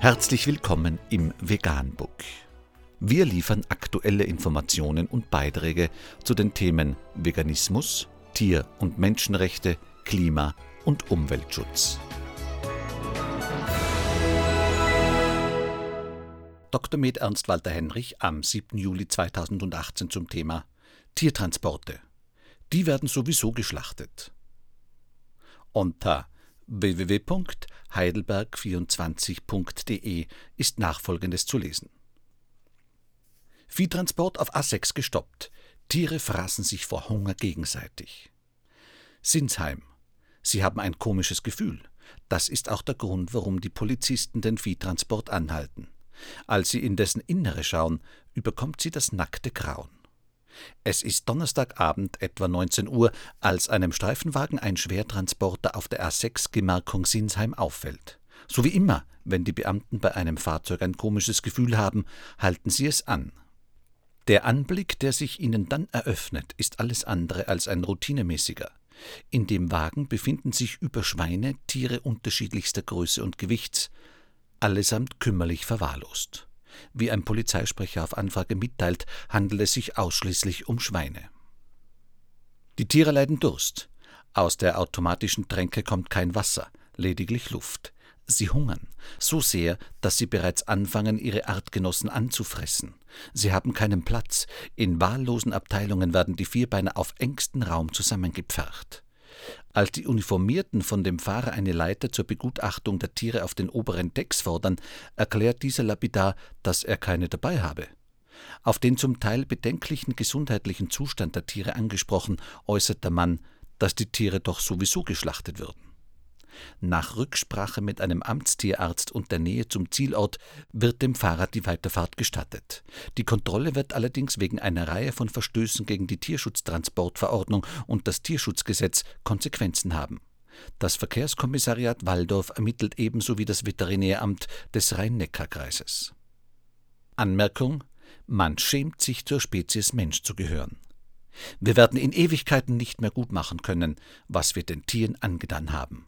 Herzlich willkommen im Veganbook. Wir liefern aktuelle Informationen und Beiträge zu den Themen Veganismus, Tier- und Menschenrechte, Klima- und Umweltschutz. Dr. Med Ernst Walter Henrich am 7. Juli 2018 zum Thema Tiertransporte. Die werden sowieso geschlachtet. Unter www.heidelberg24.de ist nachfolgendes zu lesen. Viehtransport auf A6 gestoppt. Tiere fraßen sich vor Hunger gegenseitig. Sinsheim. Sie haben ein komisches Gefühl. Das ist auch der Grund, warum die Polizisten den Viehtransport anhalten. Als sie in dessen Innere schauen, überkommt sie das nackte Grauen. Es ist Donnerstagabend etwa 19 Uhr, als einem Streifenwagen ein Schwertransporter auf der A6 Gemarkung Sinsheim auffällt. So wie immer, wenn die Beamten bei einem Fahrzeug ein komisches Gefühl haben, halten sie es an. Der Anblick, der sich ihnen dann eröffnet, ist alles andere als ein routinemäßiger. In dem Wagen befinden sich über Schweine Tiere unterschiedlichster Größe und Gewichts, allesamt kümmerlich verwahrlost. Wie ein Polizeisprecher auf Anfrage mitteilt, handelt es sich ausschließlich um Schweine. Die Tiere leiden Durst. Aus der automatischen Tränke kommt kein Wasser, lediglich Luft. Sie hungern, so sehr, dass sie bereits anfangen, ihre Artgenossen anzufressen. Sie haben keinen Platz. In wahllosen Abteilungen werden die Vierbeiner auf engstem Raum zusammengepfercht. Als die Uniformierten von dem Fahrer eine Leiter zur Begutachtung der Tiere auf den oberen Decks fordern, erklärt dieser lapidar, dass er keine dabei habe. Auf den zum Teil bedenklichen gesundheitlichen Zustand der Tiere angesprochen, äußert der Mann, dass die Tiere doch sowieso geschlachtet würden. Nach Rücksprache mit einem Amtstierarzt und der Nähe zum Zielort wird dem Fahrer die Weiterfahrt gestattet. Die Kontrolle wird allerdings wegen einer Reihe von Verstößen gegen die Tierschutztransportverordnung und das Tierschutzgesetz Konsequenzen haben. Das Verkehrskommissariat Waldorf ermittelt ebenso wie das Veterinäramt des Rhein-Neckar-Kreises. Anmerkung: Man schämt sich zur Spezies Mensch zu gehören. Wir werden in Ewigkeiten nicht mehr gut machen können, was wir den Tieren angetan haben.